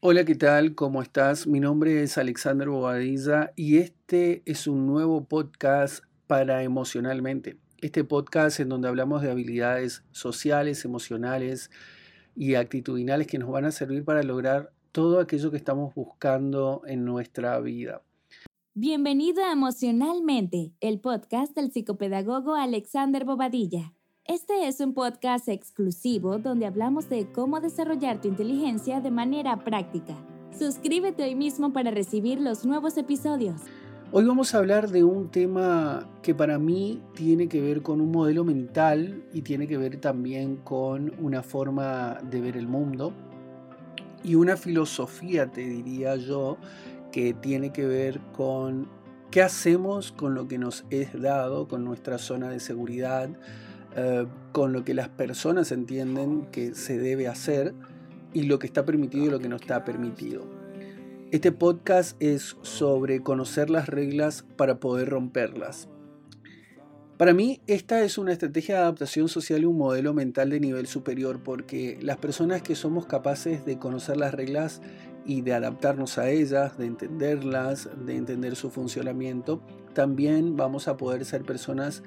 Hola, ¿qué tal? ¿Cómo estás? Mi nombre es Alexander Bobadilla y este es un nuevo podcast para emocionalmente. Este podcast en donde hablamos de habilidades sociales, emocionales y actitudinales que nos van a servir para lograr todo aquello que estamos buscando en nuestra vida. Bienvenido a Emocionalmente, el podcast del psicopedagogo Alexander Bobadilla. Este es un podcast exclusivo donde hablamos de cómo desarrollar tu inteligencia de manera práctica. Suscríbete hoy mismo para recibir los nuevos episodios. Hoy vamos a hablar de un tema que para mí tiene que ver con un modelo mental y tiene que ver también con una forma de ver el mundo y una filosofía, te diría yo, que tiene que ver con qué hacemos con lo que nos es dado, con nuestra zona de seguridad, eh, con lo que las personas entienden que se debe hacer y lo que está permitido y lo que no está permitido. Este podcast es sobre conocer las reglas para poder romperlas. Para mí, esta es una estrategia de adaptación social y un modelo mental de nivel superior, porque las personas que somos capaces de conocer las reglas y de adaptarnos a ellas, de entenderlas, de entender su funcionamiento, también vamos a poder ser personas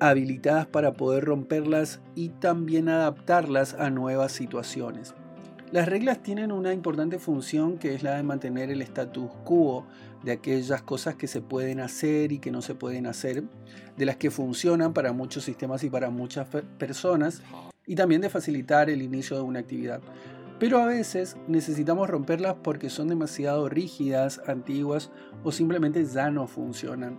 habilitadas para poder romperlas y también adaptarlas a nuevas situaciones. Las reglas tienen una importante función que es la de mantener el status quo de aquellas cosas que se pueden hacer y que no se pueden hacer, de las que funcionan para muchos sistemas y para muchas personas, y también de facilitar el inicio de una actividad. Pero a veces necesitamos romperlas porque son demasiado rígidas, antiguas o simplemente ya no funcionan.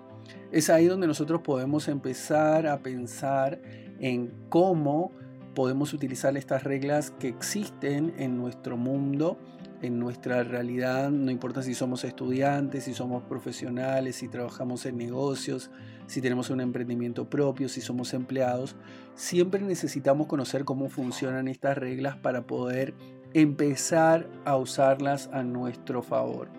Es ahí donde nosotros podemos empezar a pensar en cómo podemos utilizar estas reglas que existen en nuestro mundo, en nuestra realidad, no importa si somos estudiantes, si somos profesionales, si trabajamos en negocios, si tenemos un emprendimiento propio, si somos empleados, siempre necesitamos conocer cómo funcionan estas reglas para poder empezar a usarlas a nuestro favor.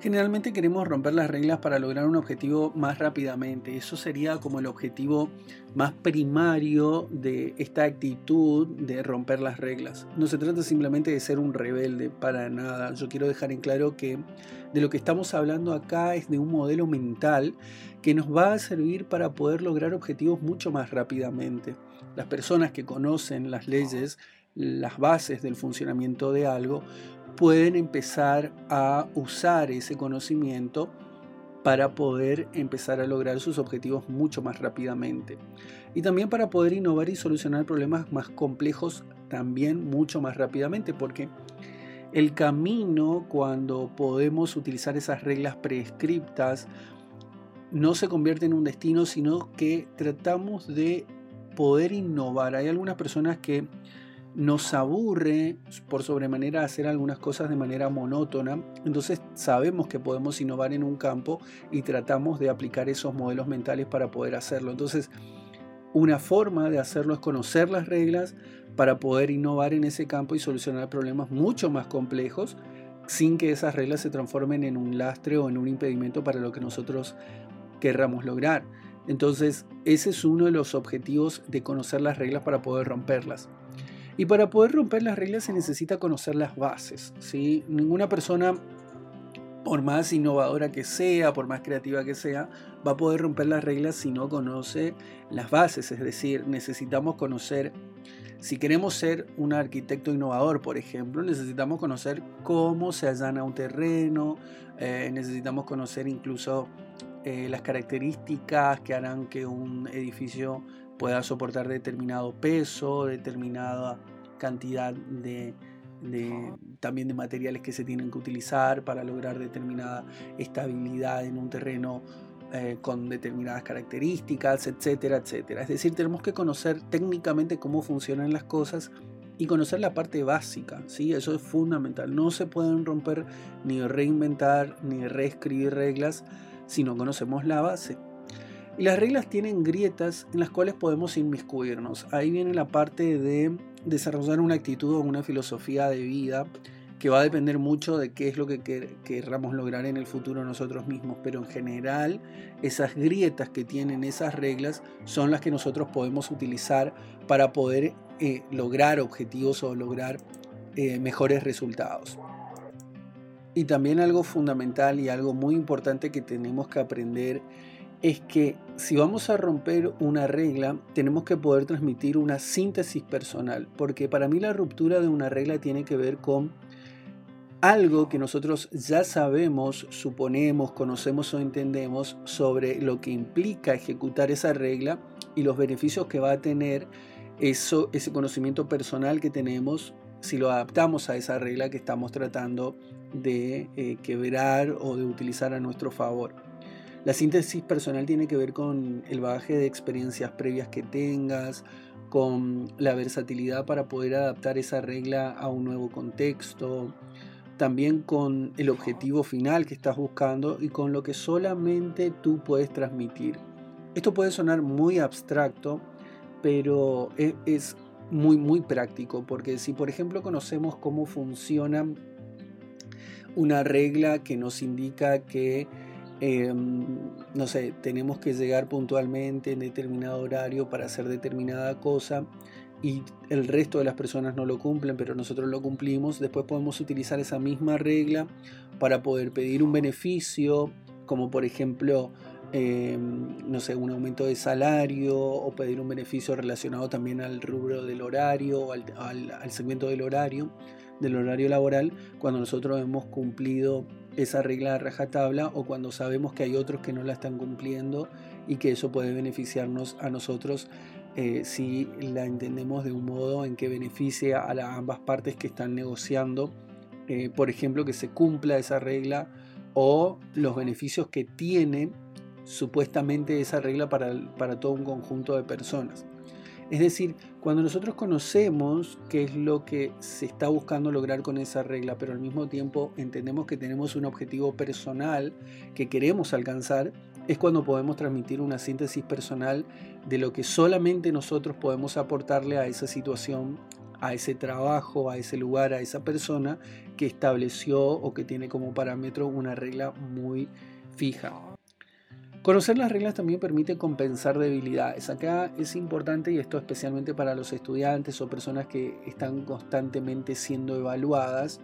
Generalmente queremos romper las reglas para lograr un objetivo más rápidamente. Eso sería como el objetivo más primario de esta actitud de romper las reglas. No se trata simplemente de ser un rebelde para nada. Yo quiero dejar en claro que de lo que estamos hablando acá es de un modelo mental que nos va a servir para poder lograr objetivos mucho más rápidamente. Las personas que conocen las leyes, las bases del funcionamiento de algo, pueden empezar a usar ese conocimiento para poder empezar a lograr sus objetivos mucho más rápidamente. Y también para poder innovar y solucionar problemas más complejos también mucho más rápidamente, porque el camino cuando podemos utilizar esas reglas prescriptas no se convierte en un destino, sino que tratamos de poder innovar. Hay algunas personas que nos aburre por sobremanera hacer algunas cosas de manera monótona, entonces sabemos que podemos innovar en un campo y tratamos de aplicar esos modelos mentales para poder hacerlo. Entonces, una forma de hacerlo es conocer las reglas para poder innovar en ese campo y solucionar problemas mucho más complejos sin que esas reglas se transformen en un lastre o en un impedimento para lo que nosotros querramos lograr. Entonces, ese es uno de los objetivos de conocer las reglas para poder romperlas. Y para poder romper las reglas se necesita conocer las bases. ¿sí? Ninguna persona, por más innovadora que sea, por más creativa que sea, va a poder romper las reglas si no conoce las bases. Es decir, necesitamos conocer, si queremos ser un arquitecto innovador, por ejemplo, necesitamos conocer cómo se allana un terreno, eh, necesitamos conocer incluso eh, las características que harán que un edificio pueda soportar determinado peso, determinada cantidad de, también de materiales que se tienen que utilizar para lograr determinada estabilidad en un terreno eh, con determinadas características, etcétera, etcétera. Es decir, tenemos que conocer técnicamente cómo funcionan las cosas y conocer la parte básica, ¿sí? Eso es fundamental. No se pueden romper ni reinventar ni reescribir reglas si no conocemos la base. Y las reglas tienen grietas en las cuales podemos inmiscuirnos. Ahí viene la parte de desarrollar una actitud o una filosofía de vida que va a depender mucho de qué es lo que querramos lograr en el futuro nosotros mismos, pero en general esas grietas que tienen esas reglas son las que nosotros podemos utilizar para poder eh, lograr objetivos o lograr eh, mejores resultados. Y también algo fundamental y algo muy importante que tenemos que aprender es que si vamos a romper una regla, tenemos que poder transmitir una síntesis personal, porque para mí la ruptura de una regla tiene que ver con algo que nosotros ya sabemos, suponemos, conocemos o entendemos sobre lo que implica ejecutar esa regla y los beneficios que va a tener eso, ese conocimiento personal que tenemos si lo adaptamos a esa regla que estamos tratando de eh, quebrar o de utilizar a nuestro favor. La síntesis personal tiene que ver con el bagaje de experiencias previas que tengas, con la versatilidad para poder adaptar esa regla a un nuevo contexto, también con el objetivo final que estás buscando y con lo que solamente tú puedes transmitir. Esto puede sonar muy abstracto, pero e, es, muy, muy práctico, porque si por ejemplo conocemos cómo funciona una regla que nos indica que Em, no sé, tenemos que llegar puntualmente en determinado horario para hacer determinada cosa y el resto de las personas no lo cumplen, pero nosotros lo cumplimos, después podemos utilizar esa misma regla para poder pedir un beneficio, como por ejemplo, em, no sé, un aumento de salario o pedir un beneficio relacionado también al rubro del horario o al, al segmento del horario, del horario laboral, cuando nosotros hemos cumplido esa regla de rajatabla o cuando sabemos que hay otros que no la están cumpliendo y que eso puede beneficiarnos a nosotros eh, si la entendemos de un modo en que beneficie a ambas partes que están negociando, eh, por ejemplo, que se cumpla esa regla o los beneficios que tiene supuestamente esa regla para, para todo un conjunto de personas. Es decir, cuando nosotros conocemos qué es lo que se está buscando lograr con esa regla, pero al mismo tiempo entendemos que tenemos un objetivo personal que queremos alcanzar, es cuando podemos transmitir una síntesis personal de lo que solamente nosotros podemos aportarle a esa situación, a ese trabajo, a ese lugar, a esa persona que estableció o que tiene como parámetro una regla muy fija. Conocer las reglas también permite compensar debilidades. Acá es importante, y esto especialmente para los estudiantes o personas que están constantemente siendo evaluadas,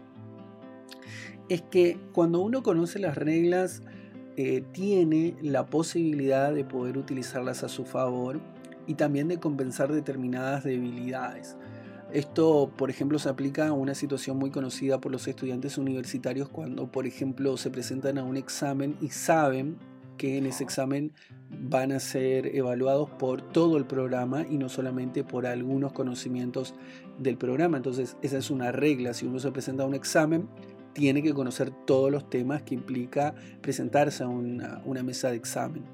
es que cuando uno conoce las reglas, eh, tiene la posibilidad de poder utilizarlas a su favor y también de compensar determinadas debilidades. Esto, por ejemplo, se aplica a una situación muy conocida por los estudiantes universitarios cuando, por ejemplo, se presentan a un examen y saben que en ese examen van a ser evaluados por todo el programa y no solamente por algunos conocimientos del programa. Entonces, esa es una regla. Si uno se presenta a un examen, tiene que conocer todos los temas que implica presentarse a una, mesa de examen.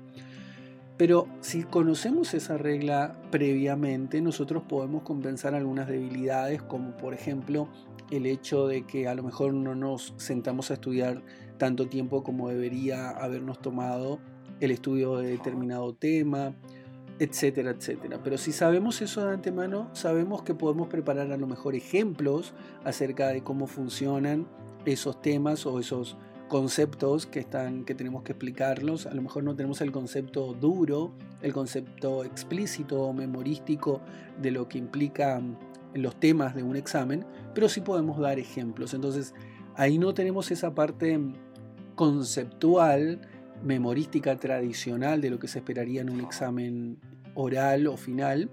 Pero si conocemos esa regla previamente, nosotros podemos compensar algunas debilidades, como por ejemplo el hecho de que a lo mejor no nos sentamos a estudiar tanto tiempo como debería habernos tomado el estudio de determinado tema, etcétera, etcétera. Pero si sabemos eso de antemano, sabemos que podemos preparar a lo mejor ejemplos acerca de cómo funcionan esos temas o esos conceptos que están que tenemos que explicarlos. A lo mejor no tenemos el concepto duro, el concepto explícito o memorístico de lo que implican los temas de un examen, pero sí podemos dar ejemplos. Entonces, ahí no tenemos esa parte conceptual, memorística tradicional de lo que se esperaría en un examen oral o final,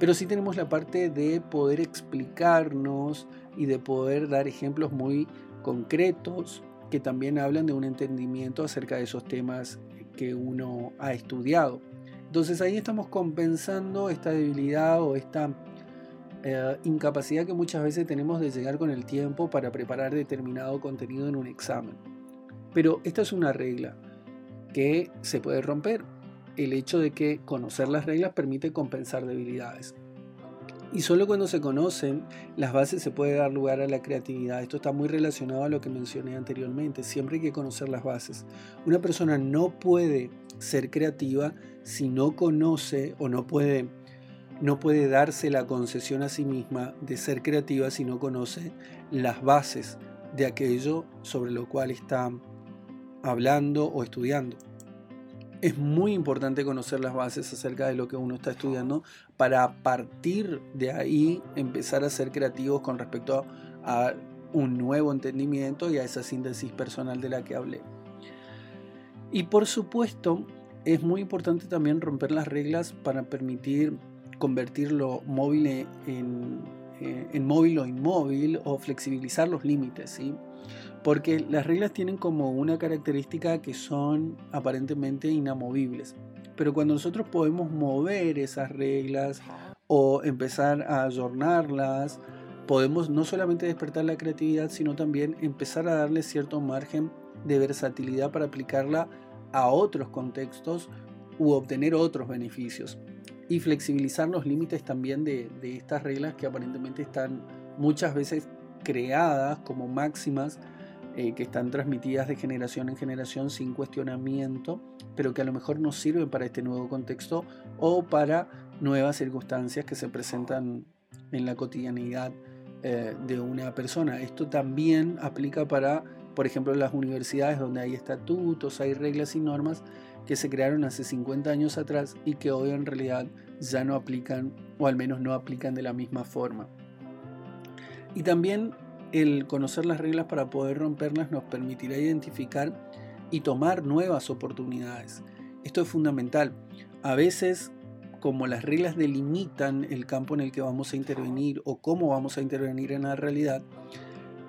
pero sí tenemos la parte de poder explicarnos y de poder dar ejemplos muy concretos que también hablan de un entendimiento acerca de esos temas que uno ha estudiado. Entonces ahí estamos compensando esta debilidad o esta eh, incapacidad que muchas veces tenemos de llegar con el tiempo para preparar determinado contenido en un examen. Pero esta es una regla que se puede romper. El hecho de que conocer las reglas permite compensar debilidades. Y solo cuando se conocen las bases se puede dar lugar a la creatividad. Esto está muy relacionado a lo que mencioné anteriormente. Siempre hay que conocer las bases. Una persona no puede ser creativa si no conoce o no puede, no puede darse la concesión a sí misma de ser creativa si no conoce las bases de aquello sobre lo cual está hablando o estudiando. Es muy importante conocer las bases acerca de lo que uno está estudiando para a partir de ahí empezar a ser creativos con respecto a un nuevo entendimiento y a esa síntesis personal de la que hablé. Y por supuesto, es muy importante también romper las reglas para permitir convertir lo móvil en, eh, en móvil o inmóvil o flexibilizar los límites, ¿sí? Porque las reglas tienen como una característica que son aparentemente inamovibles. Pero cuando nosotros podemos mover esas reglas o empezar a adornarlas, podemos no solamente despertar la creatividad, sino también empezar a darle cierto margen de versatilidad para aplicarla a otros contextos u obtener otros beneficios. Y flexibilizar los límites también de, de estas reglas que aparentemente están muchas veces creadas como máximas eh, que están transmitidas de generación en generación sin cuestionamiento, pero que a lo mejor no sirven para este nuevo contexto o para nuevas circunstancias que se presentan en la cotidianidad eh, de una persona. Esto también aplica para, por ejemplo, las universidades donde hay estatutos, hay reglas y normas que se crearon hace 50 años atrás y que hoy en realidad ya no aplican, o al menos no aplican de la misma forma. Y también el conocer las reglas para poder romperlas nos permitirá identificar y tomar nuevas oportunidades. Esto es fundamental. A veces, como las reglas delimitan el campo en el que vamos a intervenir o cómo vamos a intervenir en la realidad,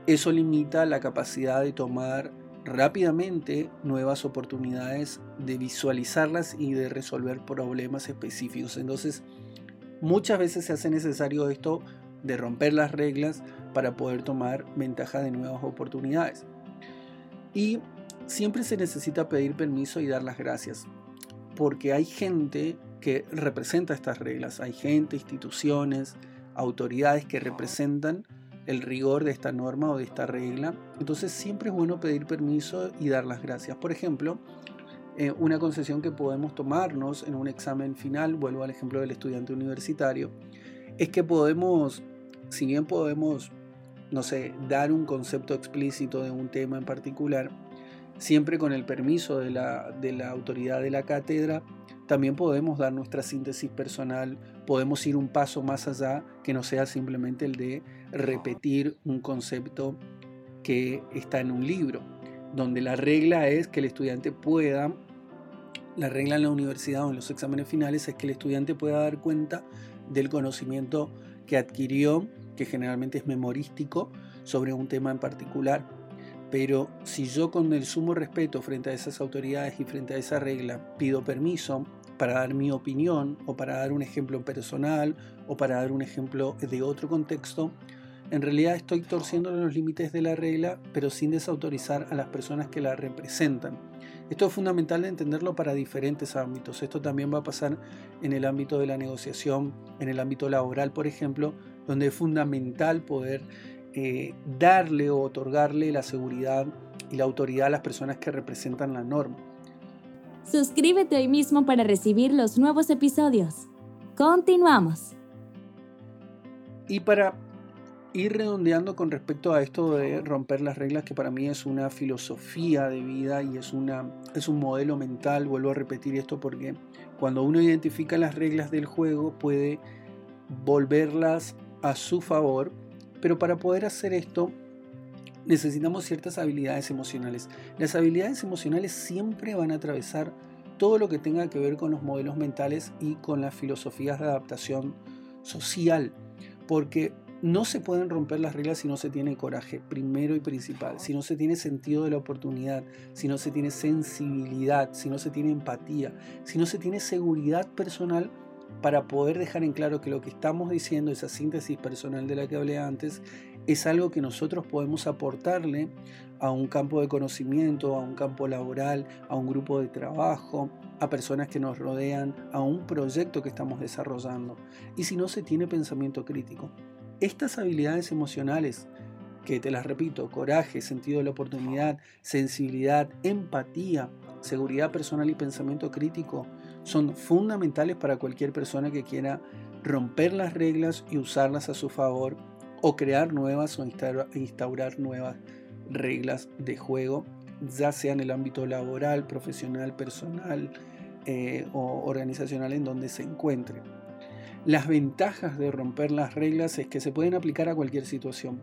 eso limita la capacidad de tomar rápidamente nuevas oportunidades, de visualizarlas y de resolver problemas específicos. Entonces, muchas veces se hace necesario esto de romper las reglas para poder tomar ventaja de nuevas oportunidades. Y siempre se necesita pedir permiso y dar las gracias, porque hay gente que representa estas reglas, hay gente, instituciones, autoridades que representan el rigor de esta norma o de esta regla. Entonces siempre es bueno pedir permiso y dar las gracias. Por ejemplo, eh, una concesión que podemos tomarnos en un examen final, vuelvo al ejemplo del estudiante universitario, es que podemos si bien podemos, no sé, dar un concepto explícito de un tema en particular, siempre con el permiso de la, de la autoridad de la cátedra, también podemos dar nuestra síntesis personal, podemos ir un paso más allá que no sea simplemente el de repetir un concepto que está en un libro, donde la regla es que el estudiante pueda, la regla en la universidad o en los exámenes finales es que el estudiante pueda dar cuenta del conocimiento que adquirió que generalmente es memorístico, sobre un tema en particular. Pero si yo con el sumo respeto frente a esas autoridades y frente a esa regla pido permiso para dar mi opinión o para dar un ejemplo personal o para dar un ejemplo de otro contexto, en realidad estoy torciendo los límites de la regla, pero sin desautorizar a las personas que la representan. Esto es fundamental de entenderlo para diferentes ámbitos. Esto también va a pasar en el ámbito de la negociación, en el ámbito laboral, por ejemplo, donde es fundamental poder eh, darle o otorgarle la seguridad y la autoridad a las personas que representan la norma. Suscríbete hoy mismo para recibir los nuevos episodios. Continuamos. Y para ir redondeando con respecto a esto de romper las reglas, que para mí es una filosofía de vida y es, una, es un modelo mental, vuelvo a repetir esto porque cuando uno identifica las reglas del juego puede volverlas a su favor, pero para poder hacer esto necesitamos ciertas habilidades emocionales. Las habilidades emocionales siempre van a atravesar todo lo que tenga que ver con los modelos mentales y con las filosofías de adaptación social, porque no se pueden romper las reglas si no se tiene coraje, primero y principal, si no se tiene sentido de la oportunidad, si no se tiene sensibilidad, si no se tiene empatía, si no se tiene seguridad personal para poder dejar en claro que lo que estamos diciendo, esa síntesis personal de la que hablé antes, es algo que nosotros podemos aportarle a un campo de conocimiento, a un campo laboral, a un grupo de trabajo, a personas que nos rodean, a un proyecto que estamos desarrollando. Y si no se tiene pensamiento crítico. Estas habilidades emocionales, que te las repito, coraje, sentido de la oportunidad, sensibilidad, empatía, seguridad personal y pensamiento crítico, son fundamentales para cualquier persona que quiera romper las reglas y usarlas a su favor o crear nuevas o instaurar nuevas reglas de juego, ya sea en el ámbito laboral, profesional, personal eh, o organizacional en donde se encuentre. Las ventajas de romper las reglas es que se pueden aplicar a cualquier situación.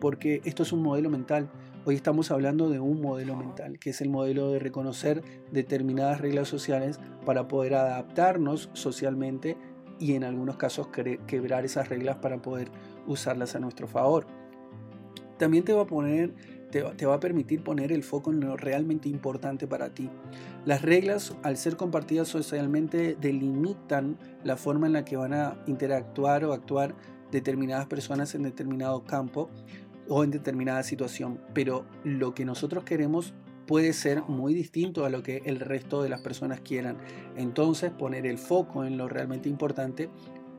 porque esto es un modelo mental. Hoy estamos hablando de un modelo mental, que es el modelo de reconocer determinadas reglas sociales para poder adaptarnos socialmente y en algunos casos quebrar esas reglas para poder usarlas a nuestro favor. También te va a poner te, va a permitir poner el foco en lo realmente importante para ti. Las reglas, al ser compartidas socialmente, delimitan la forma en la que van a interactuar o actuar determinadas personas en determinado campo o en determinada situación. Pero lo que nosotros queremos puede ser muy distinto a lo que el resto de las personas quieran. Entonces, poner el foco en lo realmente importante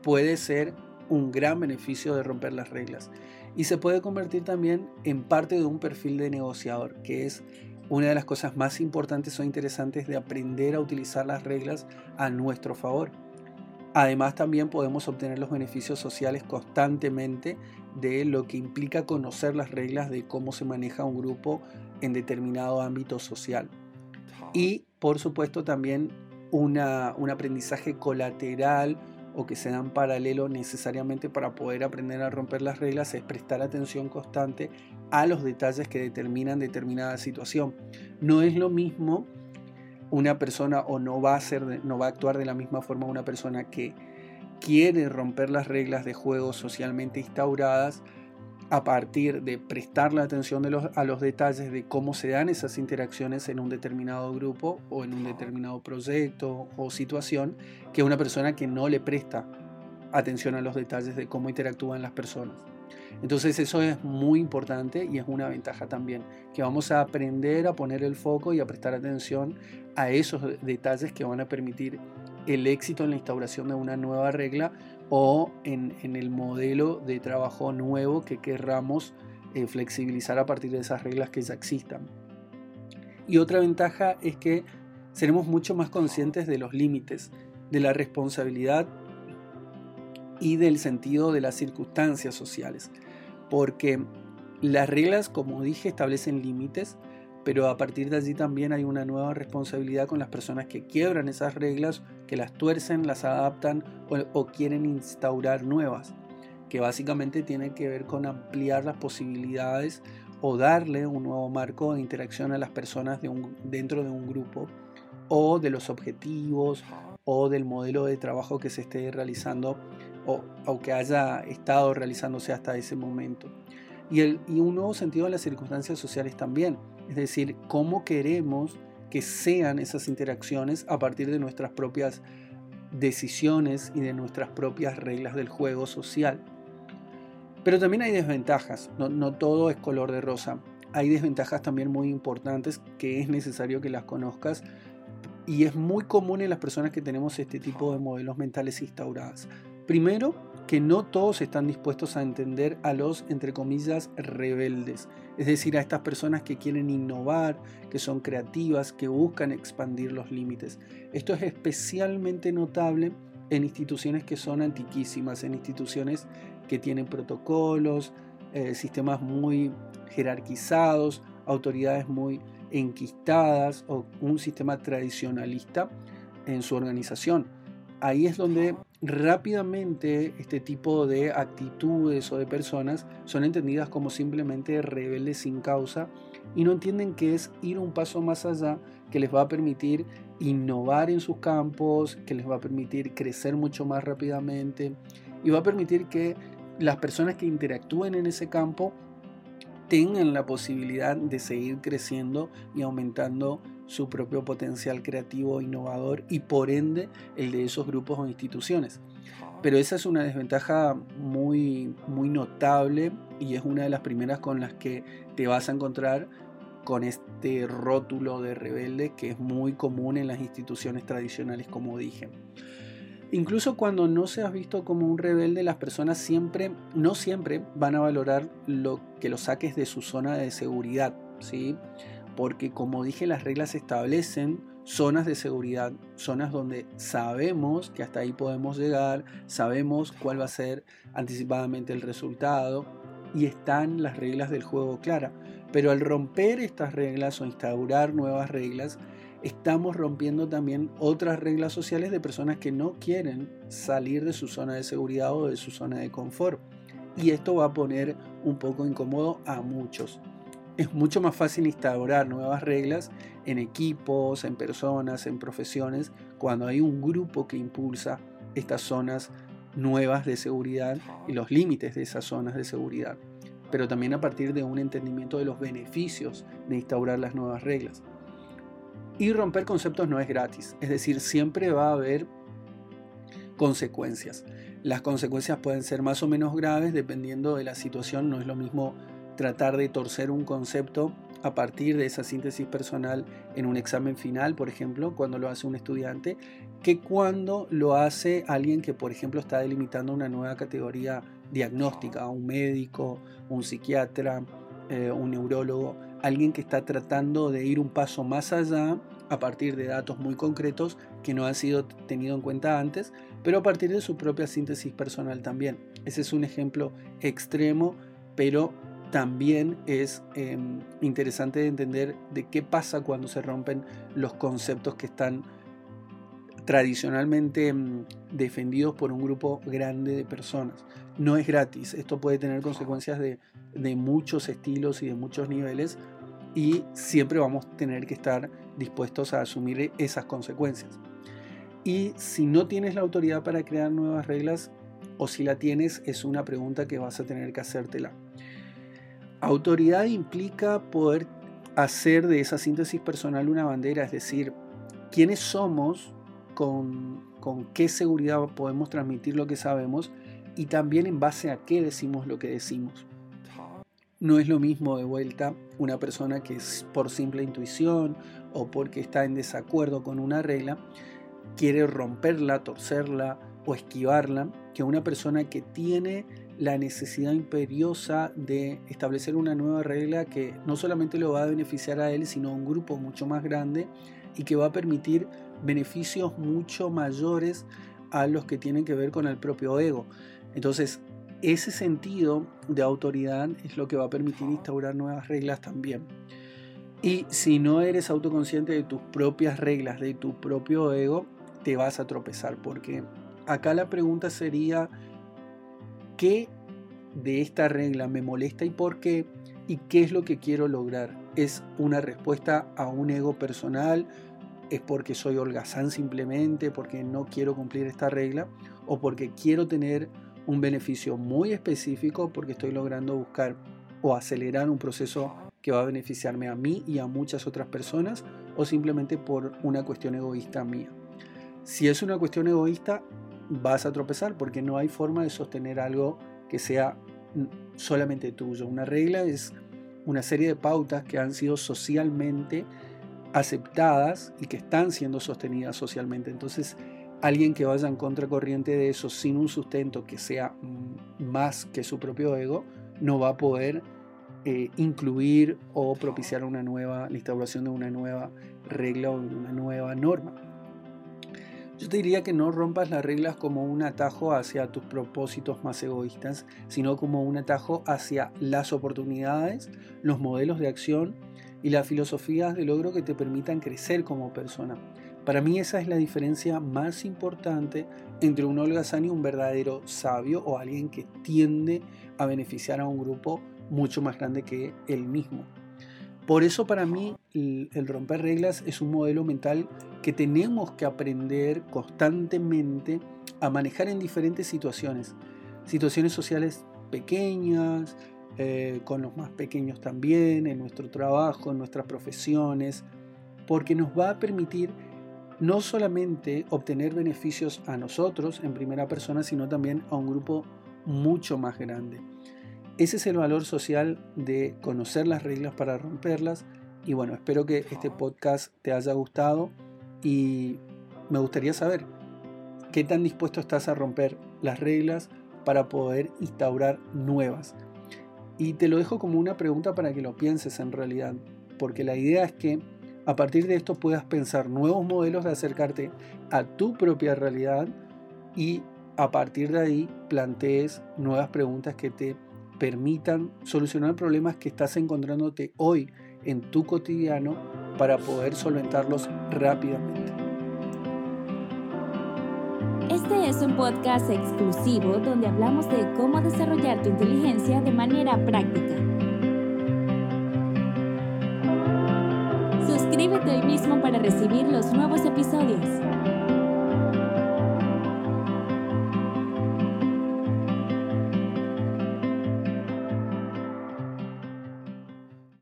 puede ser un gran beneficio de romper las reglas y se puede convertir también en parte de un perfil de negociador, que es una de las cosas más importantes o interesantes de aprender a utilizar las reglas a nuestro favor. Además también podemos obtener los beneficios sociales constantemente de lo que implica conocer las reglas de cómo se maneja un grupo en determinado ámbito social. Y por supuesto también una, un aprendizaje colateral o que se dan paralelo necesariamente para poder aprender a romper las reglas es prestar atención constante a los detalles que determinan determinada situación. No es lo mismo una persona o no va a ser no va a actuar de la misma forma una persona que quiere romper las reglas de juego socialmente instauradas a partir de prestarle atención a los detalles de cómo se dan esas interacciones en un determinado grupo o en un determinado proyecto o situación, que una persona que no le presta atención a los detalles de cómo interactúan las personas. Entonces eso es muy importante y es una ventaja también, que vamos a aprender a poner el foco y a prestar atención a esos detalles que van a permitir el éxito en la instauración de una nueva regla o en, el modelo de trabajo nuevo que querramos eh, flexibilizar a partir de esas reglas que ya existan. Y otra ventaja es que seremos mucho más conscientes de los límites, de la responsabilidad y del sentido de las circunstancias sociales, porque las reglas, como dije, establecen límites, pero a partir de allí también hay una nueva responsabilidad con las personas que quiebran esas reglas, que las tuercen, las adaptan o, quieren instaurar nuevas, que básicamente tiene que ver con ampliar las posibilidades o darle un nuevo marco de interacción a las personas dentro de un grupo o de los objetivos o del modelo de trabajo que se esté realizando o, o que haya estado realizándose hasta ese momento. Y, el, y un nuevo sentido de las circunstancias sociales también es decir, cómo queremos que sean esas interacciones a partir de nuestras propias decisiones y de nuestras propias reglas del juego social. Pero también hay desventajas, no, no, todo es color de rosa. Hay desventajas también muy importantes que es necesario que las conozcas y es muy común en las personas que tenemos este tipo de modelos mentales instauradas. Primero, que no todos están dispuestos a entender a los, entre comillas, rebeldes, es decir, a estas personas que quieren innovar, que son creativas, que buscan expandir los límites. Esto es especialmente notable en instituciones que son antiquísimas, en instituciones que tienen protocolos, eh, sistemas muy jerarquizados, autoridades muy enquistadas o un sistema tradicionalista en su organización. Ahí es donde rápidamente este tipo de actitudes o de personas son entendidas como simplemente rebeldes sin causa y no entienden que es ir un paso más allá que les va a permitir innovar en sus campos, que les va a permitir crecer mucho más rápidamente y va a permitir que las personas que interactúen en ese campo tengan la posibilidad de seguir creciendo y aumentando su propio potencial creativo e innovador y por ende el de esos grupos o instituciones. Pero esa es una desventaja muy, muy notable y es una de las primeras con las que te vas a encontrar con este rótulo de rebelde que es muy común en las instituciones tradicionales, como dije. Incluso cuando no seas visto como un rebelde, las personas siempre, no siempre van a valorar lo que lo saques de su zona de seguridad, ¿sí? Porque como dije las reglas establecen zonas de seguridad, zonas donde sabemos que hasta ahí podemos llegar, sabemos cuál va a ser anticipadamente el resultado y están las reglas del juego claras. Pero al romper estas reglas o instaurar nuevas reglas, estamos rompiendo también otras reglas sociales de personas que no quieren salir de su zona de seguridad o de su zona de confort. y esto va a poner un poco incómodo a muchos. Es mucho más fácil instaurar nuevas reglas en equipos, en personas, en profesiones, cuando hay un grupo que impulsa estas zonas nuevas de seguridad y los límites de esas zonas de seguridad, pero también a partir de un entendimiento de los beneficios de instaurar las nuevas reglas. Y romper conceptos no es gratis, es decir, siempre va a haber consecuencias. Las consecuencias pueden ser más o menos graves dependiendo de la situación, no es lo mismo tratar de torcer un concepto a partir de esa síntesis personal en un examen final, por ejemplo, cuando lo hace un estudiante, que cuando lo hace alguien que, por ejemplo, está delimitando una nueva categoría diagnóstica, un médico, un psiquiatra, eh, un neurólogo, alguien que está tratando de ir un paso más allá a partir de datos muy concretos que no han sido tenido en cuenta antes, pero a partir de su propia síntesis personal también. Ese es un ejemplo extremo, pero también es em, interesante de entender de qué pasa cuando se rompen los conceptos que están tradicionalmente em, defendidos por un grupo grande de personas. No es gratis, esto puede tener consecuencias de, de muchos estilos y de muchos niveles y siempre vamos a tener que estar dispuestos a asumir esas consecuencias. Y si no tienes la autoridad para crear nuevas reglas, o si la tienes, es una pregunta que vas a tener que hacértela. Autoridad implica poder hacer de esa síntesis personal una bandera, es decir, quiénes somos, con, con qué seguridad podemos transmitir lo que sabemos y también en base a qué decimos lo que decimos. No es lo mismo de vuelta una persona que es por simple intuición o porque está en desacuerdo con una regla, quiere romperla, torcerla o esquivarla, que una persona que tiene la necesidad imperiosa de establecer una nueva regla que no solamente lo va a beneficiar a él, sino a un grupo mucho más grande y que va a permitir beneficios mucho mayores a los que tienen que ver con el propio ego. Entonces, ese sentido de autoridad es lo que va a permitir instaurar nuevas reglas también. Y si no eres autoconsciente de tus propias reglas, de tu propio ego, te vas a tropezar, porque acá la pregunta sería, ¿qué de esta regla me molesta y por qué? ¿Y qué es lo que quiero lograr? ¿Es una respuesta a un ego personal? ¿Es porque soy holgazán simplemente? ¿Porque no quiero cumplir esta regla? ¿O porque quiero tener un beneficio muy específico? ¿Porque estoy logrando buscar o acelerar un proceso que va a beneficiarme a mí y a muchas otras personas? ¿O simplemente por una cuestión egoísta mía? Si es una cuestión egoísta, vas a tropezar porque no hay forma de sostener algo que sea solamente tuyo. Una regla es una serie de pautas que han sido socialmente aceptadas y que están siendo sostenidas socialmente. Entonces, alguien que vaya en contracorriente de eso sin un sustento que sea más que su propio ego, no va a poder eh, incluir o propiciar una nueva, la instauración de una nueva regla o una nueva norma. Yo te diría que no rompas las reglas como un atajo hacia tus propósitos más egoístas, sino como un atajo hacia las oportunidades, los modelos de acción y las filosofías de logro que te permitan crecer como persona. Para mí esa es la diferencia más importante entre un holgazán y un verdadero sabio o alguien que tiende a beneficiar a un grupo mucho más grande que él mismo. Por eso para mí el, romper reglas es un modelo mental que tenemos que aprender constantemente a manejar en diferentes situaciones. Situaciones sociales pequeñas, eh, con los más pequeños también, en nuestro trabajo, en nuestras profesiones, porque nos va a permitir no solamente obtener beneficios a nosotros en primera persona, sino también a un grupo mucho más grande. Ese es el valor social de conocer las reglas para romperlas. Y bueno, espero que este podcast te haya gustado y me gustaría saber qué tan dispuesto estás a romper las reglas para poder instaurar nuevas. Y te lo dejo como una pregunta para que lo pienses en realidad, porque la idea es que a partir de esto puedas pensar nuevos modelos de acercarte a tu propia realidad y a partir de ahí plantees nuevas preguntas que te permitan solucionar problemas que estás encontrándote hoy en tu cotidiano para poder solventarlos rápidamente. Este es un podcast exclusivo donde hablamos de cómo desarrollar tu inteligencia de manera práctica. Suscríbete hoy mismo para recibir los nuevos episodios.